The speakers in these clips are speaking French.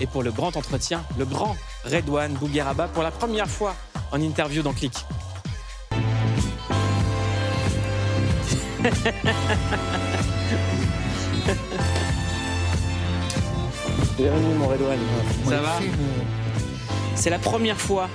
Et pour le grand entretien, le grand Redouane Bougueraba pour la première fois en interview dans Click. Bienvenue mon Redouane. Ça va C'est la première fois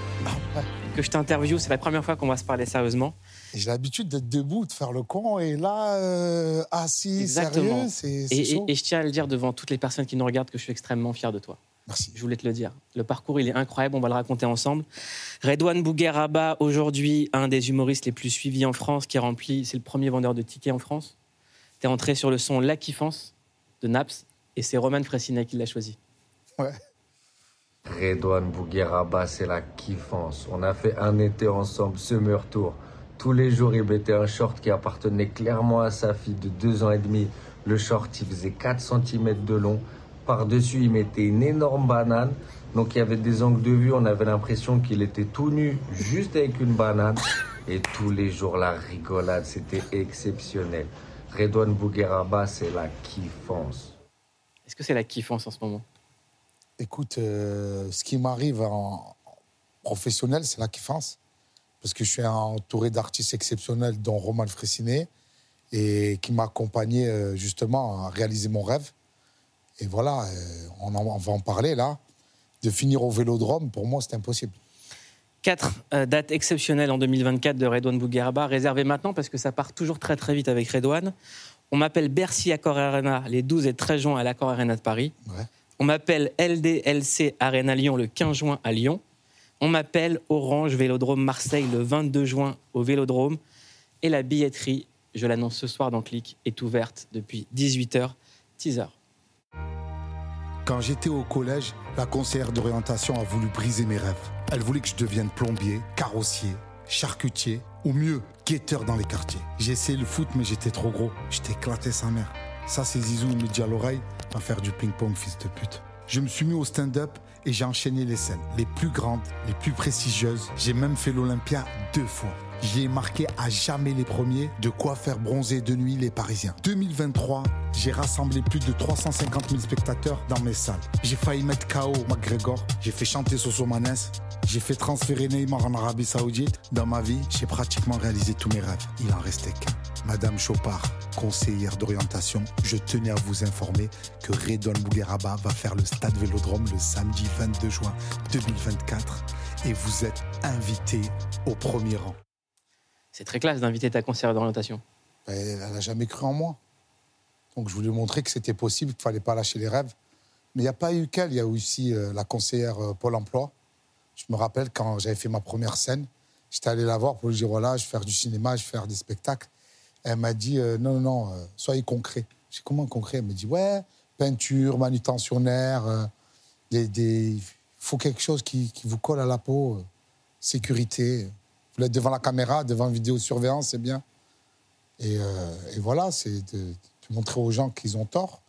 que je t'interview, c'est la première fois qu'on va se parler sérieusement. J'ai l'habitude d'être debout, de faire le con, et là, euh, assis, Exactement. sérieux, c'est Et, et- et je tiens à le dire devant toutes les personnes qui nous regardent que je suis extrêmement fier de toi. Merci. Je voulais te le dire. Le parcours, il est incroyable, on va le raconter ensemble. Redouane Bougueraba, aujourd'hui, un des humoristes les plus suivis en France, qui remplit, c'est le premier vendeur de tickets en France. T'es entré sur le son La Kiffance de Naps, et c'est Roman Fressinet qui l'a choisi. Ouais. Redouane Bougueraba, c'est la kiffance. On a fait un été ensemble, Summer Tour. Tous les jours, il mettait un short qui appartenait clairement à sa fille de deux ans et demi. Le short, il faisait 4 cm de long. Par-dessus, il mettait une énorme banane. Donc, il y avait des angles de vue. On avait l'impression qu'il était tout nu, juste avec une banane. Et tous les jours, la rigolade, c'était exceptionnel. Redouane Bougueraba, c'est la kiffance. Est-ce que c'est la kiffance en ce moment? Écoute, euh, ce qui m'arrive en professionnel, c'est la kiffance. Parce que je suis entouré d'artistes exceptionnels, dont Roman Fressinet, et qui m'a accompagné euh, justement à réaliser mon rêve. Et voilà, euh, on, en- on va en parler là. De finir au vélodrome, pour moi, c'est impossible. Quatre euh, dates exceptionnelles en 2024 de Redouane Bougueraba, réservées maintenant parce que ça part toujours très très vite avec Redouane. On m'appelle Bercy Accor Arena les 12 et 13 juin à l'Accor Arena de Paris. Ouais. On m'appelle LDLC Arena Lyon le 15 juin à Lyon. On m'appelle Orange Vélodrome Marseille le 22 juin au Vélodrome. Et la billetterie, je l'annonce ce soir dans Click, est ouverte depuis 18h, teaser. Quand j'étais au collège, la conseillère d'orientation a voulu briser mes rêves. Elle voulait que je devienne plombier, carrossier, charcutier, ou mieux, guetteur dans les quartiers. J'ai essayé le foot, mais j'étais trop gros. J'étais éclaté sa mère. Ça, c'est Zizou, il me dit à l'oreille, va faire du ping-pong, fils de pute. Je me suis mis au stand-up et j'ai enchaîné les scènes, les plus grandes, les plus prestigieuses. J'ai même fait l'Olympia deux fois. J'y ai marqué à jamais les premiers, de quoi faire bronzer de nuit les Parisiens. 2023, j'ai rassemblé plus de 350 000 spectateurs dans mes salles. J'ai failli mettre KO McGregor, j'ai fait chanter Soso Manes, j'ai fait transférer Neymar en Arabie Saoudite. Dans ma vie, j'ai pratiquement réalisé tous mes rêves. Il en restait qu'un. Madame Chopard, conseillère d'orientation, je tenais à vous informer que Redouane Bougueraba va faire le stade Vélodrome le samedi 22 juin 2024 et vous êtes invité au premier rang. C'est très classe d'inviter ta conseillère d'orientation. Ben, elle n'a jamais cru en moi. Donc je voulais montrer que c'était possible, qu'il ne fallait pas lâcher les rêves. Mais il n'y a pas eu qu'elle, il y a eu aussi euh, la conseillère euh, Pôle emploi. Je me rappelle quand j'avais fait ma première scène, j'étais allé la voir pour lui dire voilà, je vais faire du cinéma, je vais faire des spectacles. Elle m'a dit euh, non, non, non, euh, soyez concret. J'ai comment concret? Elle m'a dit ouais, peinture, manutentionnaire, euh, des, des- il faut quelque chose qui, qui vous colle à la peau, sécurité. Vous êtes devant la caméra, devant une vidéosurveillance, c'est bien. Et, et voilà, c'est de, de montrer aux gens qu'ils ont tort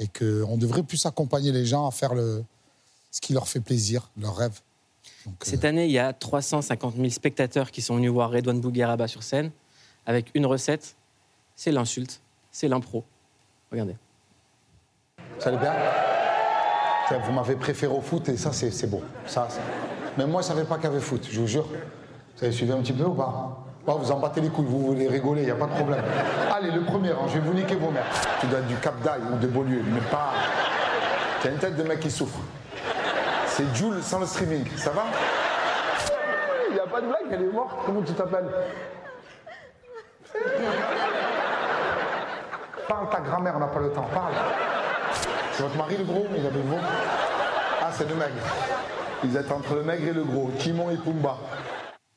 et qu'on devrait plus accompagner les gens à faire le, ce qui leur fait plaisir, leur rêve. Donc, euh, Cette année, il y a 350 000 spectateurs qui sont venus voir Redouane Bougueraba sur scène avec une recette, c'est l'insulte, c'est l'impro. Regardez. Ça allait bien Ça, Vous m'avez préféré au foot et ça, c'est c'est beau. Ça, Mais moi, je ne savais pas qu'il y avait foot, je vous jure. Vous avez suivi un petit peu ou pas Vous en battez les couilles, vous voulez rigoler, il n'y a pas de problème. Allez, le premier rang, je vais vous niquer vos mères. Tu dois être du Cap d'Aille ou de Beaulieu, mais pas. Tu as une tête de mec qui souffre. C'est Jules sans le streaming, ça va? Il n'y a pas de blague, elle est morte. Comment tu t'appelles? Parle ta grand-mère, on n'a pas le temps, parle. C'est votre mari le gros Il avait gros Ah, c'est le maigre. Ils êtes entre le maigre et le gros, Timon et Pumba.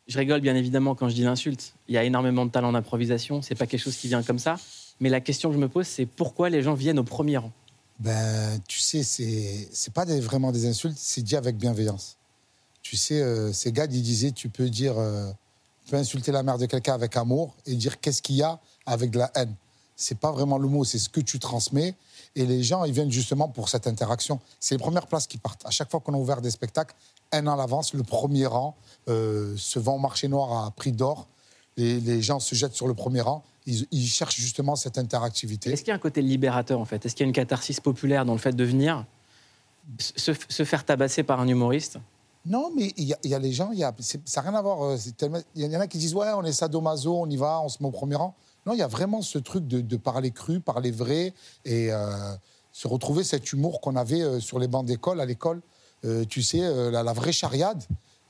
Je rigole bien évidemment quand je dis l'insulte. Il y a énormément de talent d'improvisation, c'est pas quelque chose qui vient comme ça. Mais la question que je me pose, c'est pourquoi les gens viennent au premier rang? Ben, tu sais, c'est c'est pas des- vraiment des insultes, c'est dit avec bienveillance. Tu sais, euh, ces gars, ils disaient, tu peux dire, euh, peux insulter la mère de quelqu'un avec amour et dire qu'est-ce qu'il y a avec de la haine. C'est pas vraiment le mot, c'est ce que tu transmets. Et les gens, ils viennent justement pour cette interaction. C'est les premières places qui partent. À chaque fois qu'on a ouvert des spectacles, un an à l'avance, le premier rang euh, se vend au marché noir à prix d'or. Les, les gens se jettent sur le premier rang. Ils, cherchent justement cette interactivité. Est-ce qu'il y a un côté libérateur en fait? Est-ce qu'il y a une catharsis populaire dans le fait de venir se faire tabasser par un humoriste? Non, mais il y, a- les gens, y a, ça n'a rien à voir. euh, Il y en a qui disent Ouais, on est sadomaso, on y va, on se met au premier rang. Non, il y a vraiment ce truc de, parler cru, parler vrai et euh, se retrouver cet humour qu'on avait euh, sur les bancs d'école, à l'école. Tu sais, la, vraie chariade,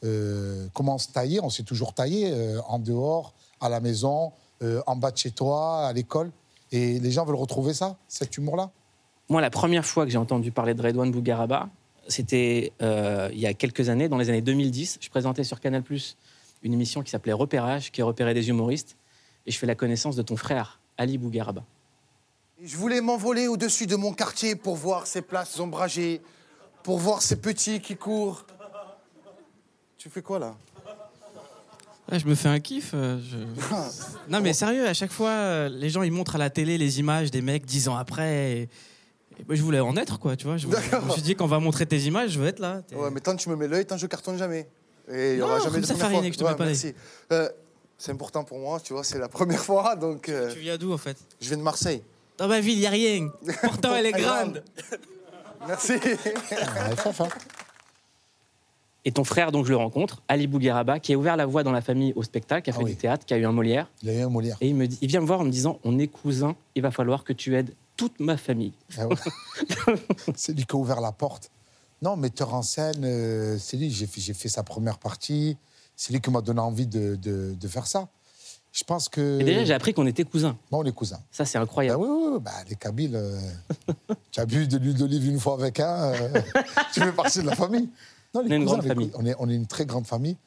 euh, comment se tailler, on s'est toujours taillé en dehors, à la maison, en bas de chez toi, à l'école. Et les gens veulent retrouver ça, cet humour-là. Moi, la première fois que j'ai entendu parler de Redouane Bougaraba, c'était euh, il y a quelques années, dans les années 2010. Je présentais sur Canal une émission qui s'appelait Repérage, qui repérait des humoristes. Et je fais la connaissance de ton frère, Ali Bougaraba. Je voulais m'envoler au-dessus de mon quartier pour voir ces places ombragées, pour voir ces petits qui courent. Tu fais quoi là? Ouais, je me fais un kiff. euh, je- Non, mais sérieux, à chaque fois, euh, les gens ils montrent à la télé les images des mecs dix ans après. Et... je voulais en être, quoi, tu vois. Je, D'accord. me suis dit, quand on va montrer tes images, je veux être là. T'es- Ouais, mais tant que tu me mets l'œil, tant que je cartonne jamais. Et il y Non, aura jamais comme de ça, première Farine, fois. que je te mets pas merci. Euh, c'est important pour moi, tu vois, c'est la première fois, donc euh, Tu viens d'où, en fait? je viens de Marseille. Dans ma ville, il a rien. Pourtant, elle est grande. Merci. Et ton frère, donc je le rencontre, Ali Bougaraba, qui a ouvert la voie dans la famille au spectacle, qui a Ah fait oui. du théâtre, qui a eu un Molière. Il a eu un Molière. Et il, me dit, il vient me voir en me disant On est cousins, il va falloir que tu aides toute ma famille. Ah ouais. c'est lui qui a ouvert la porte. Non, metteur en scène, euh, c'est lui. J'ai fait, fait sa première partie. C'est lui qui m'a donné envie de, de- de faire ça. Je pense que. Et déjà, j'ai appris qu'on était cousins. Bon, on est cousins. Ça, c'est incroyable. oui, oui, oui, bah, les Kabyles. euh, tu as bu de l'huile d'olive une fois avec un. euh, tu fais partie de la famille. Non, les On est une cousins, grande famille. On est, on est une très grande famille.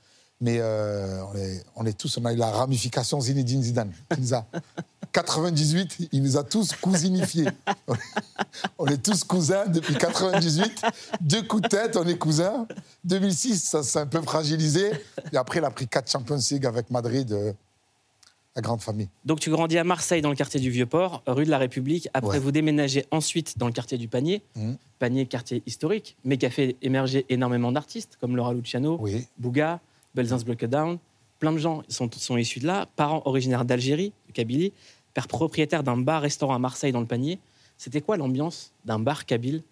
Mais euh, on, est, on est tous. On a eu la ramification Zinedine Zidane. qui nous a 98, il nous a tous cousinifiés. On est- tous cousins depuis 98. Deux coups de tête, on est cousins. 2006, ça s'est un peu fragilisé. Et après, il a pris quatre Champions League avec Madrid, euh, la grande famille. Donc, tu grandis à Marseille, dans le quartier du Vieux-Port, rue de la République. Après, Ouais. vous déménagez ensuite dans le quartier du Panier. Mhm. Panier, quartier historique, mais qui a fait émerger énormément d'artistes, comme Laura Luciano, Oui. Bouga, Belzins Down. Plein de gens sont, sont issus de là. Parents originaires d'Algérie, de Kabylie. Père propriétaire d'un bar-restaurant à Marseille, dans le Panier. C'était quoi l'ambiance d'un bar kabyle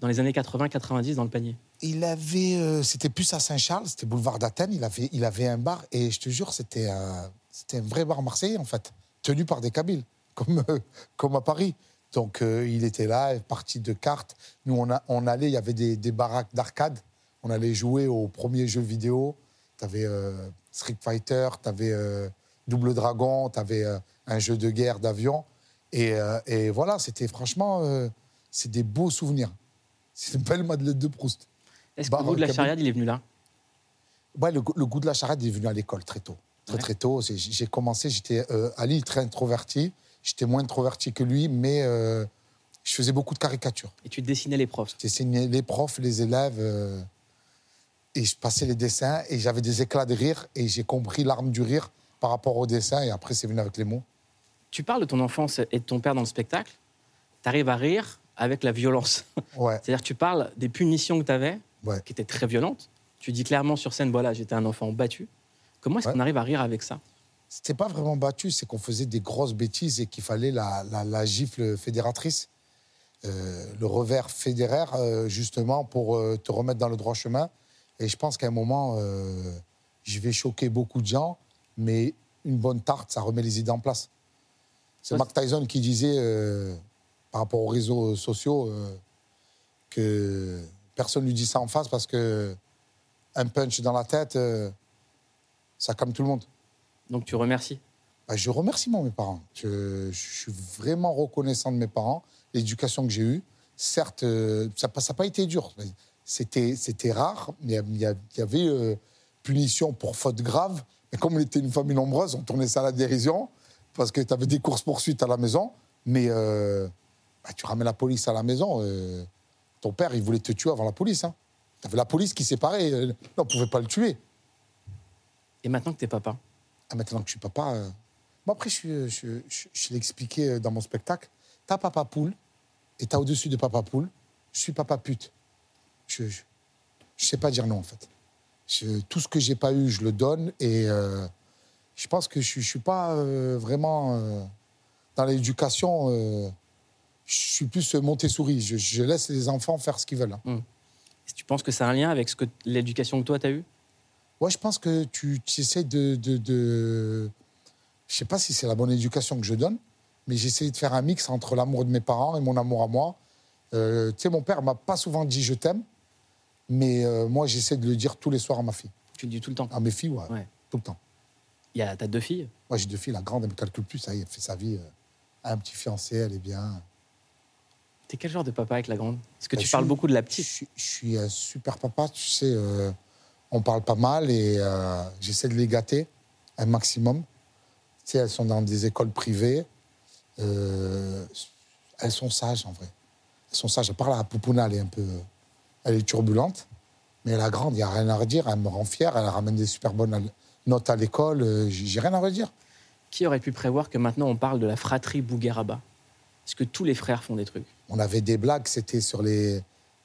dans les années 80-90 dans le Panier? Il avait, euh, c'était plus à Saint-Charles, c'était boulevard d'Athènes. Il avait, il avait un bar et je te jure, c'était, euh, c'était un vrai bar marseillais en fait, tenu par des Kabyles, comme, euh, comme à Paris. Donc euh, il était là, parti de cartes. Nous on allait, il y avait des, des baraques d'arcade. On allait jouer aux premiers jeux vidéo. Tu avais Street Fighter, tu avais Double Dragon, tu avais un jeu de guerre d'avion. Et, euh, et voilà, c'était franchement, euh, c'est des beaux souvenirs. C'est une belle Madeleine de Proust. Est-ce que Bar le goût de la kabyle. chariade, il est venu là? Ouais, le, goût- le goût de la charade est venu à l'école très tôt. Très, Ouais. très tôt. J'ai commencé, j'étais euh, à Lille très introverti. J'étais moins introverti que lui, mais euh, je faisais beaucoup de caricatures. Et tu dessinais les profs? J'enseignais les profs, les élèves, euh, et je passais les dessins, et j'avais des éclats de rire, et j'ai compris l'arme du rire par rapport au dessin, et après, c'est venu avec les mots. Tu parles de ton enfance et de ton père dans le spectacle. Tu arrives à rire avec la violence. Ouais, C'est-à-dire tu parles des punitions que tu avais, ouais. qui étaient très violentes. Tu dis clairement sur scène, voilà, j'étais un enfant battu. Comment est-ce Ouais. qu'on arrive à rire avec ça? C'était pas vraiment battu, c'est qu'on faisait des grosses bêtises et qu'il fallait la, la- la gifle fédératrice, euh, le revers fédéraire, euh, justement, pour euh, te remettre dans le droit chemin. Et je pense qu'à un moment, euh, je vais choquer beaucoup de gens, mais une bonne tarte, ça remet les idées en place. C'est Mark Tyson qui disait, euh, par rapport aux réseaux sociaux, euh, que personne lui dit ça en face parce que un punch dans la tête, ça calme tout le monde. Donc tu remercies. Bah, je remercie moi, mes parents. Je, je suis vraiment reconnaissant de mes parents, l'éducation que j'ai eue. Certes, ça n'a pas été dur. C'était c'était rare. mais Il y avait euh, punition pour faute grave. Mais comme on était une famille nombreuse, on tournait ça à la dérision parce que tu avais des courses-poursuites à la maison. Mais euh, bah, tu ramènes la police à la maison. euh, ton père, il voulait te tuer avant la police. Hein. Tu avais la police qui séparait. on ne pouvait pas le tuer. Et maintenant que t'es papa, Ah, maintenant que je suis papa. Bon, après, je, je, je, je l'ai expliqué dans mon spectacle. T'as papa poule et t'as au-dessus de papa poule. Je suis papa pute. Je, je sais pas dire non, en fait. Je- tout ce que j'ai pas eu, je le donne. Et euh, je pense que je, je suis pas euh, vraiment euh, dans l'éducation. je suis plus Montessori. Je, je laisse les enfants faire ce qu'ils veulent. hein. Tu penses que c'est un lien avec ce que l'éducation que toi, tu as eue Ouais, je pense que tu, tu essaies de, de, de- Je sais pas si c'est la bonne éducation que je donne, mais j'essaie de faire un mix entre l'amour de mes parents et mon amour à moi. Euh, tu sais, mon père m'a pas souvent dit je t'aime, mais euh, moi, j'essaie de le dire tous les soirs à ma fille. Tu le dis tout le temps. À mes filles, ouais, Ouais. tout le temps. Il y a, t'as deux filles? Moi, j'ai deux filles. La grande, elle me calcule plus. Ça y est, elle fait sa vie. euh, elle a un petit fiancé, elle est bien. T'es quel genre de papa avec la grande? Parce que Bah, tu parles suis- beaucoup de la petite. je suis un super papa, tu sais. euh, on parle pas mal et euh, j'essaie de les gâter un maximum. Tu sais, elles sont dans des écoles privées. euh, elles sont sages, en vrai. Elles sont sages. À part la Poupouna, elle est un peu... Elle est turbulente. Mais la grande, il n'y a rien à redire. Elle me rend fière. Elle ramène des super bonnes notes à l'école. euh, J'ai rien à redire. Qui aurait pu prévoir que maintenant on parle de la fratrie Bougueraba? Parce que tous les frères font des trucs? On avait des blagues, c'était sur les.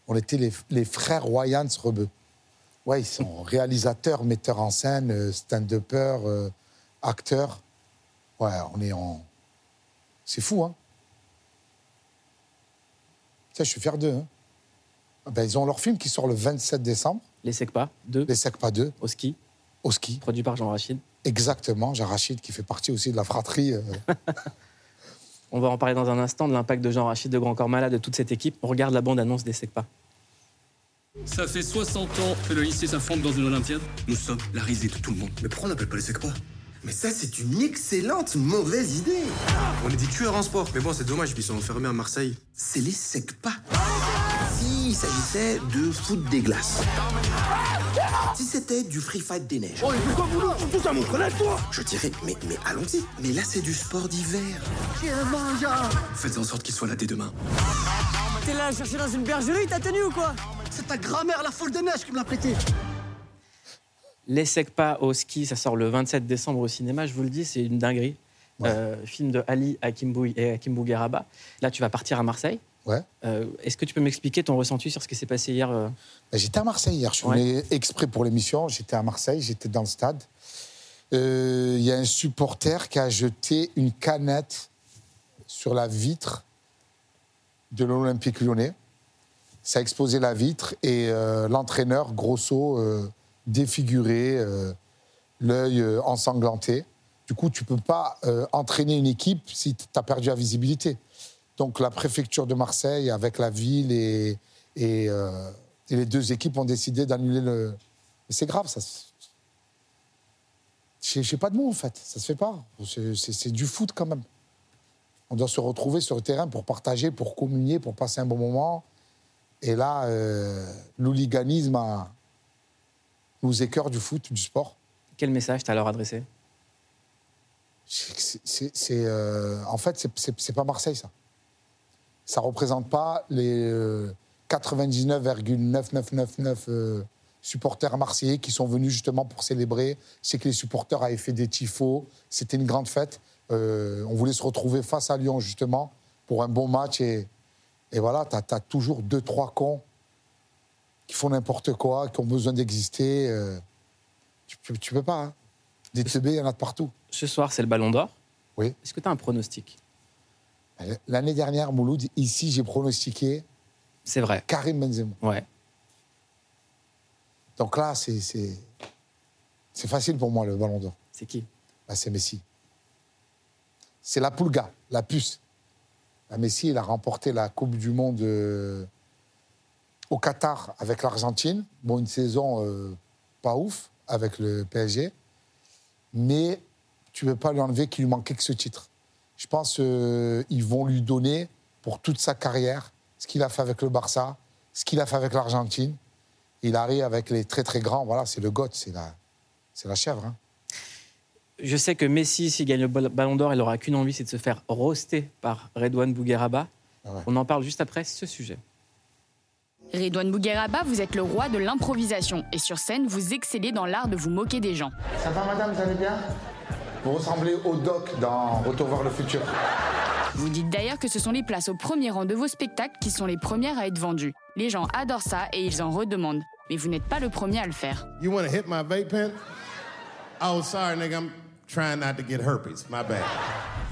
On était les, les frères Royans Rebeu. Ouais, ils sont réalisateurs, metteurs en scène, euh, stand-uppers, euh, acteurs. Ouais, on est en. C'est fou, hein. Tiens, je suis fier d'eux. hein. Ben, ils ont leur film qui sort le 27 décembre, Les Secpa, deux, Les Secpa 2, au ski, au ski. produit par Jean Rachid. Exactement, Jean Rachid qui fait partie aussi de la fratrie. euh, On va en parler dans un instant de l'impact de Jean Rachid, de Grand Corps Malade, de toute cette équipe. On regarde la bande-annonce des Secpa. Ça fait 60 ans que le lycée s'affronte dans une Olympiade. Nous sommes la risée de tout le monde. Mais pourquoi on n'appelle pas les SECPA Mais ça, c'est une excellente mauvaise idée On est des tueurs en sport. Mais bon, c'est dommage, ils sont enfermés à Marseille. C'est les SECPA. S'il s'agissait de foot des glaces. Si c'était du free fight des neiges. Oh, pourquoi vous tout ça, mon toi Je dirais, mais, mais allons-y. Mais là, c'est du sport d'hiver. Faites en sorte qu'il soit là dès demain. T'es là à chercher dans une bergerie, t'as tenu ou quoi? C'est ta grand-mère, la folle de neige, qui me l'a prêté. Les Secpa au ski, ça sort le 27 décembre au cinéma. Je vous le dis, c'est une dinguerie. Euh, film de Ali Hakim et Hakim Bougueraba. Là, tu vas partir à Marseille. Ouais. Euh, Est-ce que tu peux m'expliquer ton ressenti sur ce qui s'est passé hier euh Ben, J'étais à Marseille hier. Je suis venu exprès pour l'émission. J'étais à Marseille, j'étais dans le stade. Euh, Il y a un supporter qui a jeté une canette sur la vitre de l'Olympique lyonnais. Ça a explosé la vitre et euh, l'entraîneur, Grosso, euh, défiguré, euh, l'œil ensanglanté. Du coup, tu peux pas entraîner une équipe si tu as perdu la visibilité. Donc la préfecture de Marseille, avec la ville et, et, euh, et les deux équipes ont décidé d'annuler le. Mais c'est grave, ça. Je sais pas de mots en fait, ça se fait pas. C'est- du foot quand même. On doit se retrouver sur le terrain pour partager, pour communier, pour passer un bon moment. Et là, euh, l'hooliganisme a- nous écœure du foot, du sport. Quel message t'as leur adressé C'est- euh, en fait, c'est c'est pas Marseille, ça. Ça représente pas les euh, 99,9999 euh, supporters marseillais qui sont venus justement pour célébrer. C'est que les supporters avaient fait des tifos. C'était une grande fête. Euh, on voulait se retrouver face à Lyon, justement, pour un bon match. Et, et voilà, tu as, toujours deux, trois cons qui font n'importe quoi, qui ont besoin d'exister. euh, tu, tu, peux pas. hein. Des teubés, il y en a de partout. Ce soir, c'est le Ballon d'Or. Oui. Est-ce que tu as un pronostic? L'année dernière, Mouloud, ici, j'ai pronostiqué C'est vrai. Karim Benzema. Ouais. Donc là, c'est c'est c'est facile pour moi, le ballon d'or. C'est qui? Bah, c'est Messi. C'est la Pulga, la puce. La Messi, il a remporté la Coupe du Monde euh, au Qatar avec l'Argentine. Bon, une saison euh, pas ouf avec le PSG. Mais tu ne peux pas lui enlever qu'il lui manquait que ce titre. Je pense qu'ils vont lui donner pour toute sa carrière ce qu'il a fait avec le Barça, ce qu'il a fait avec l'Argentine. Il arrive avec les très très grands. Voilà, c'est le GOAT, c'est la, c'est la chèvre. hein. Je sais que Messi, s'il gagne le ball- Ballon d'Or, il n'aura qu'une envie, c'est de se faire roaster par Redouane Bougueraba. Ah ouais. On en parle juste après ce sujet. Redouane Bougueraba, vous êtes le roi de l'improvisation et sur scène, vous excellez dans l'art de vous moquer des gens. Ça va, madame, vous allez bien? Vous ressemblez au doc dans Retour vers le futur. Vous dites d'ailleurs que ce sont les places au premier rang de vos spectacles qui sont les premières à être vendues. Les gens adorent ça et ils en redemandent. Mais vous n'êtes pas le premier à le faire. You want to hit my vape pen? Oh, sorry, nigga. I'm trying not to get herpes. My bad.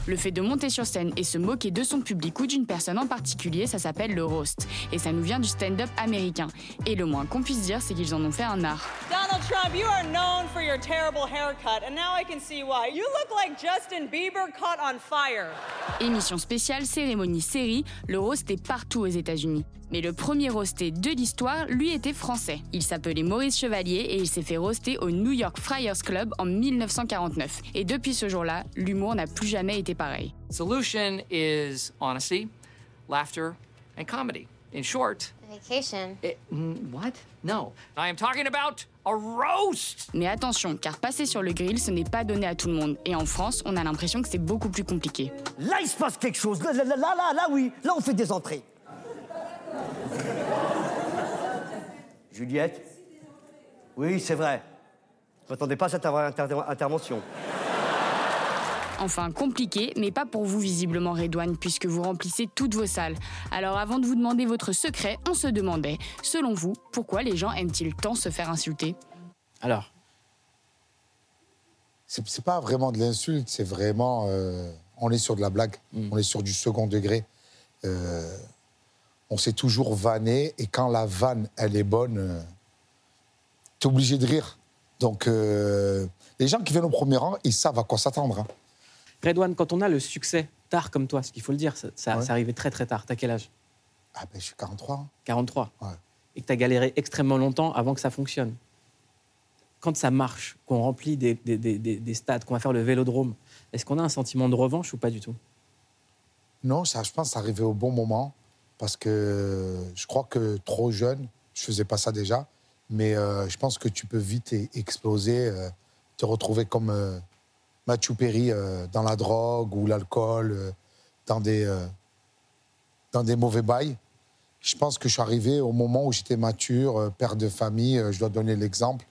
Le fait de monter sur scène et se moquer de son public ou d'une personne en particulier, ça s'appelle le roast. Et ça nous vient du stand-up américain. Et le moins qu'on puisse dire, c'est qu'ils en ont fait un art. Donald Trump, you are known for your terrible haircut, and now I can see why. You look like Justin Bieber caught on fire. Émission spéciale, cérémonie, série, le roast est partout aux États-Unis. Mais le premier roasté de l'histoire, lui, était français. Il s'appelait Maurice Chevalier et il s'est fait roaster au New York Friars Club en 1949. Et depuis ce jour-là, l'humour n'a plus jamais été pareil. Solution is honesty, laughter, and comedy. In short, Vacation. it, mm, what? No, I am talking about a roast. Mais attention, car passer sur le grill, ce n'est pas donné à tout le monde. Et en France, on a l'impression que c'est beaucoup plus compliqué. Là, il se passe quelque chose. Là, là, là, là, là, oui. Là, on fait des entrées. Juliette Oui, c'est vrai. Je m'attendais pas à cette inter- intervention. Enfin, compliqué, mais pas pour vous visiblement, Redouane, puisque vous remplissez toutes vos salles. Alors avant de vous demander votre secret, on se demandait, selon vous, pourquoi les gens aiment-ils tant se faire insulter? Alors, C'est pas vraiment de l'insulte, c'est vraiment. euh, on est sur de la blague, on est sur du second degré. Euh, on s'est toujours vanné, et quand la vanne, elle est bonne, euh, t'es obligé de rire. Donc, euh, les gens qui viennent au premier rang, ils savent à quoi s'attendre. hein. Redouane, quand on a le succès tard comme toi, ce qu'il faut le dire, ça, ça, Ouais. ça arrivait très très tard. T'as quel âge? Ah ben, je suis 43. hein. 43. Ouais. Et que t'as galéré extrêmement longtemps avant que ça fonctionne. Quand ça marche, qu'on remplit des, des- des- des- des stades, qu'on va faire le vélodrome, est-ce qu'on a un sentiment de revanche ou pas du tout? Non, ça, je pense que c'est arrivé au bon moment parce que je crois que trop jeune, je faisais pas ça déjà, mais euh, je pense que tu peux vite e- exploser, euh, te retrouver comme euh, Mathieu Perry euh, dans la drogue ou l'alcool, dans, des, mauvais bails. Je pense que je suis arrivé au moment où j'étais mature, père de famille, je dois donner l'exemple.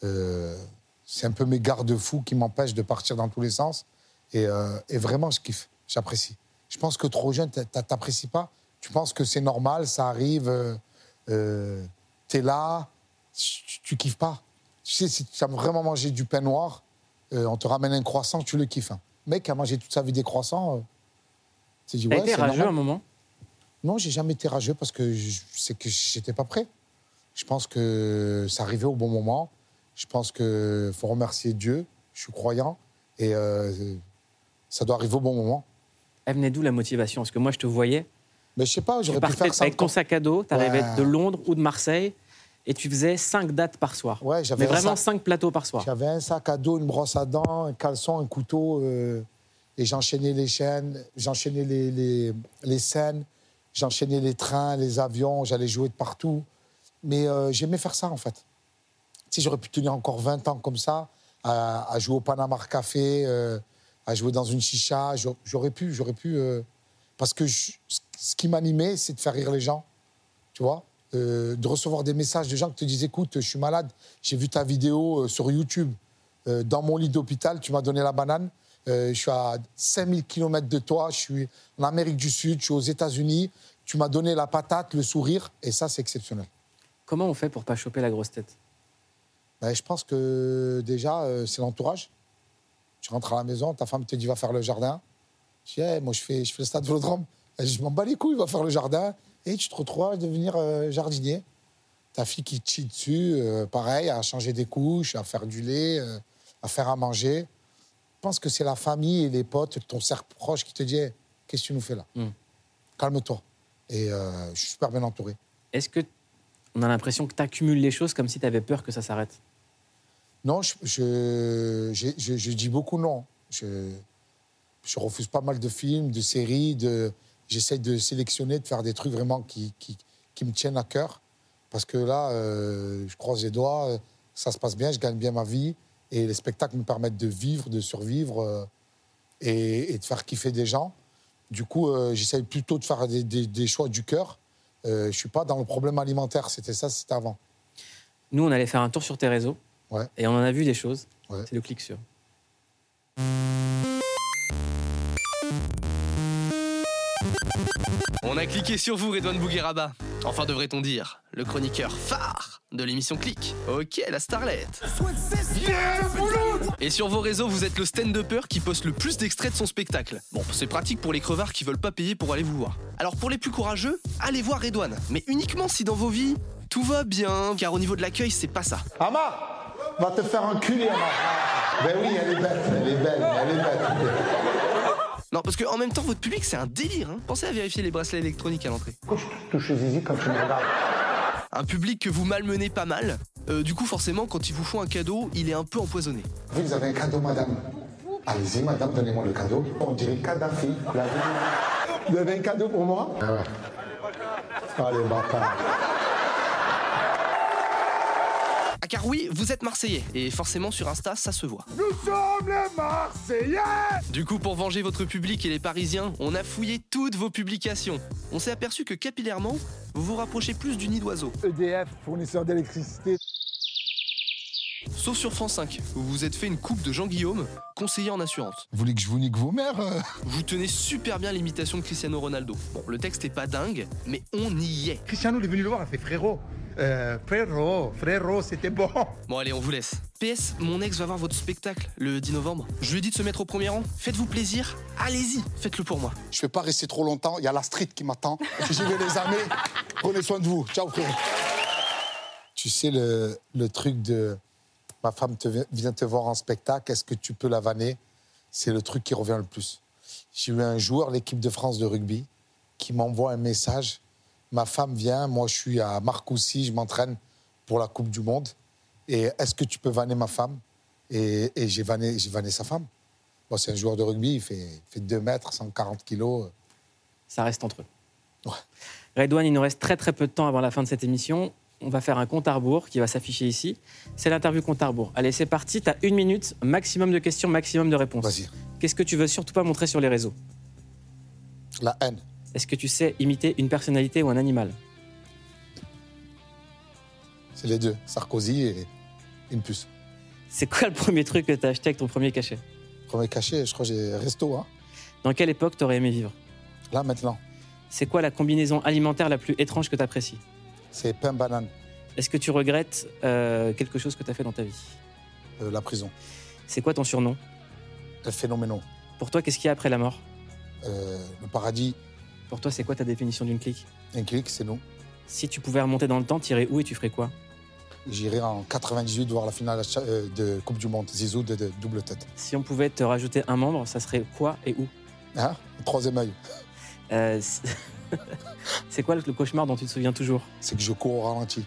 C'est un peu mes garde-fous qui m'empêchent de partir dans tous les sens. Et, et vraiment, je kiffe, j'apprécie. Je pense que trop jeune, t'a- t'apprécies pas. Tu penses que c'est normal, ça arrive, euh, euh, t'es là, tu, tu kiffes pas. Tu sais, si tu as vraiment mangé du pain noir, euh, on te ramène un croissant, tu le kiffes. hein. Mec a mangé toute sa vie des croissants, euh, tu T'as ouais, été c'est rageux normal. un moment? Non, j'ai jamais été rageux parce que sais que j'étais pas prêt. Je pense que ça arrivait au bon moment. Je pense que faut remercier Dieu. Je suis croyant et euh, ça doit arriver au bon moment. Elle venait d'où la motivation Parce que moi, je te voyais. Mais je sais pas, Tu j'aurais pu faire ça. avec ton sac à dos, t'arrivais Ouais. de Londres ou de Marseille, et tu faisais cinq dates par soir. Ouais, j'avais Mais vraiment sac- cinq plateaux par soir. J'avais un sac à dos, une brosse à dents, un caleçon, un couteau, euh, et j'enchaînais les chaînes, j'enchaînais les, les, les scènes, j'enchaînais les trains, les avions, j'allais jouer de partout. Mais euh, j'aimais faire ça, en fait. Si j'aurais pu tenir encore 20 ans comme ça, à, à jouer au Panama Café, euh, à jouer dans une chicha, j'aurais- pu, j'aurais pu. parce que je- ce qui m'animait, c'est de faire rire les gens, tu vois, euh, de recevoir des messages de gens qui te disent écoute, je suis malade, j'ai vu ta vidéo euh, sur YouTube, euh, dans mon lit d'hôpital, tu m'as donné la banane, euh, je suis à 5000 km de toi, je suis en Amérique du Sud, je suis aux États-Unis, tu m'as donné la patate, le sourire, et ça, c'est exceptionnel. Comment on fait pour pas choper la grosse tête? Ben, je pense que déjà, c'est l'entourage. Tu rentres à la maison, ta femme te dit va faire le jardin. Je dis, Eh, moi, je fais, je fais le stade Vélodrome. Elle dit, je m'en bats les couilles, va faire le jardin. Et tu te retrouves à devenir euh, jardinier. Ta fille qui te chie dessus, euh, pareil, à changer des couches, à faire du lait, euh, à faire à manger. Je pense que c'est la famille et les potes, ton cercle proche qui te dit qu'est-ce que tu nous fais là Hmm. Calme-toi. Et euh, je suis super bien entouré. Est-ce que on a l'impression que tu accumules les choses comme si tu avais peur que ça s'arrête? Non, je, je, je- je dis beaucoup non. Je, je refuse pas mal de films, de séries. De, j'essaie de sélectionner, de faire des trucs vraiment qui, qui, qui me tiennent à cœur. Parce que là, euh, je croise les doigts, euh, ça se passe bien, je gagne bien ma vie. Et les spectacles me permettent de vivre, de survivre euh, et, et de faire kiffer des gens. Du coup, euh, j'essaie plutôt de faire des, des- des choix du cœur. Je suis pas dans le problème alimentaire. C'était ça, c'était avant. Nous, on allait faire un tour sur tes réseaux Ouais. et on en a vu des choses. Ouais. C'est le clic sur. On a cliqué sur vous, Redouane Bougueraba. Enfin, devrait-on dire, le chroniqueur phare de l'émission Click. Ok, la starlette. Et sur vos réseaux, vous êtes le stand-upper qui poste le plus d'extraits de son spectacle. Bon, c'est pratique pour les crevards qui veulent pas payer pour aller vous voir. Alors pour les plus courageux, allez voir Redouane. Mais uniquement si dans vos vies, tout va bien, car au niveau de l'accueil, c'est pas ça. Amar Va te faire enculer, Amar. Ben oui, elle est bête, elle est belle, elle est bête. Non, parce qu'en même temps, votre public, c'est un délire. Hein. Pensez à vérifier les bracelets électroniques à l'entrée. Pourquoi je touche Zizi quand tu me regardes Un public que vous malmenez pas mal. Euh, du coup, forcément, quand ils vous font un cadeau, il est un peu empoisonné. Vous avez un cadeau, madame. Allez-y, madame, donnez-moi le cadeau. On dirait Kadhafi. La vie. Vous avez un cadeau pour moi Ah ouais. Allez, bâtard. Car oui, vous êtes Marseillais, et forcément sur Insta, ça se voit. Nous sommes les Marseillais Du coup, pour venger votre public et les Parisiens, on a fouillé toutes vos publications. On s'est aperçu que capillairement, vous vous rapprochez plus du nid d'oiseau. EDF, fournisseur d'électricité. Sauf sur France 5, où vous vous êtes fait une coupe de Jean Guillaume, conseiller en assurance. Vous voulez que je vous nique vos mères euh? Vous tenez super bien l'imitation de Cristiano Ronaldo. Bon, le texte est pas dingue, mais on y est. Cristiano il est venu le voir, il fait frérot. Euh, frérot, frérot, c'était bon. Bon allez, on vous laisse. PS, mon ex va voir votre spectacle le 10 novembre. Je lui ai dit de se mettre au premier rang. Faites-vous plaisir, allez-y, faites-le pour moi. Je vais pas rester trop longtemps, il y a la street qui m'attend. J'y vais les amis. Prenez soin de vous. Ciao, frère. Tu sais, le, le truc de ma femme te, vient te voir en spectacle, est-ce que tu peux la vanner? C'est le truc qui revient le plus. J'ai eu un joueur, l'équipe de France de rugby, qui m'envoie un message. Ma femme vient, moi je suis à Marcoussis, je m'entraîne pour la Coupe du Monde. Et est-ce que tu peux vanner ma femme? Et, et j'ai vanné, sa femme. Bon, c'est un joueur de rugby, il fait, il fait 2 mètres, 140 kilos. Ça reste entre eux. Redouane, il nous reste très très peu de temps avant la fin de cette émission. On va faire un compte à rebours qui va s'afficher ici. C'est l'interview compte à rebours. Allez, c'est parti. Tu as une minute, maximum de questions, maximum de réponses. Vas-y. Qu'est-ce que tu veux surtout pas montrer sur les réseaux? La haine. Est-ce que tu sais imiter une personnalité ou un animal? C'est les deux, Sarkozy et une puce. C'est quoi le premier truc que tu as acheté avec ton premier cachet? Premier cachet, je crois que j'ai resto. Hein. Dans quelle époque t'aurais aimé vivre? Là, maintenant, C'est quoi la combinaison alimentaire la plus étrange que tu apprécies c'est pain banane, Est-ce que tu regrettes euh, quelque chose que tu as fait dans ta vie? Euh, la prison. C'est quoi ton surnom? Le phénoménon. Pour toi, qu'est-ce qu'il y a après la mort? Euh, le paradis, Pour toi, c'est quoi ta définition d'une clique? Un clic, c'est nous. Si tu pouvais remonter dans le temps, t'irais où et tu ferais quoi? J'irai en 98 voir la finale euh, de Coupe du Monde, Zizou de, de double tête. Si on pouvait te rajouter un membre, ça serait quoi et où? Hein? Troisième œil. C'est- quoi le cauchemar dont tu te souviens toujours C'est que je cours au ralenti.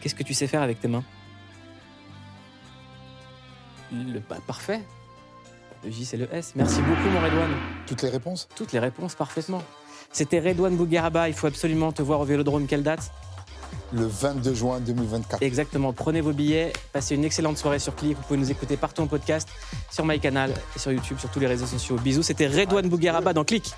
Qu'est-ce que tu sais faire avec tes mains Le bah, parfait. Le J, c'est le S. Merci beaucoup, mon Redouane. Toutes les réponses Toutes les réponses, parfaitement. C'était Redouane Bougueraba. Il faut absolument te voir au Vélodrome. Quelle date Le 22 juin 2024. Exactement. Prenez vos billets. Passez une excellente soirée sur Click. Vous pouvez nous écouter partout en podcast, sur MyCanal et sur YouTube, sur tous les réseaux sociaux. Bisous. C'était Redouane Bougueraba dans Click.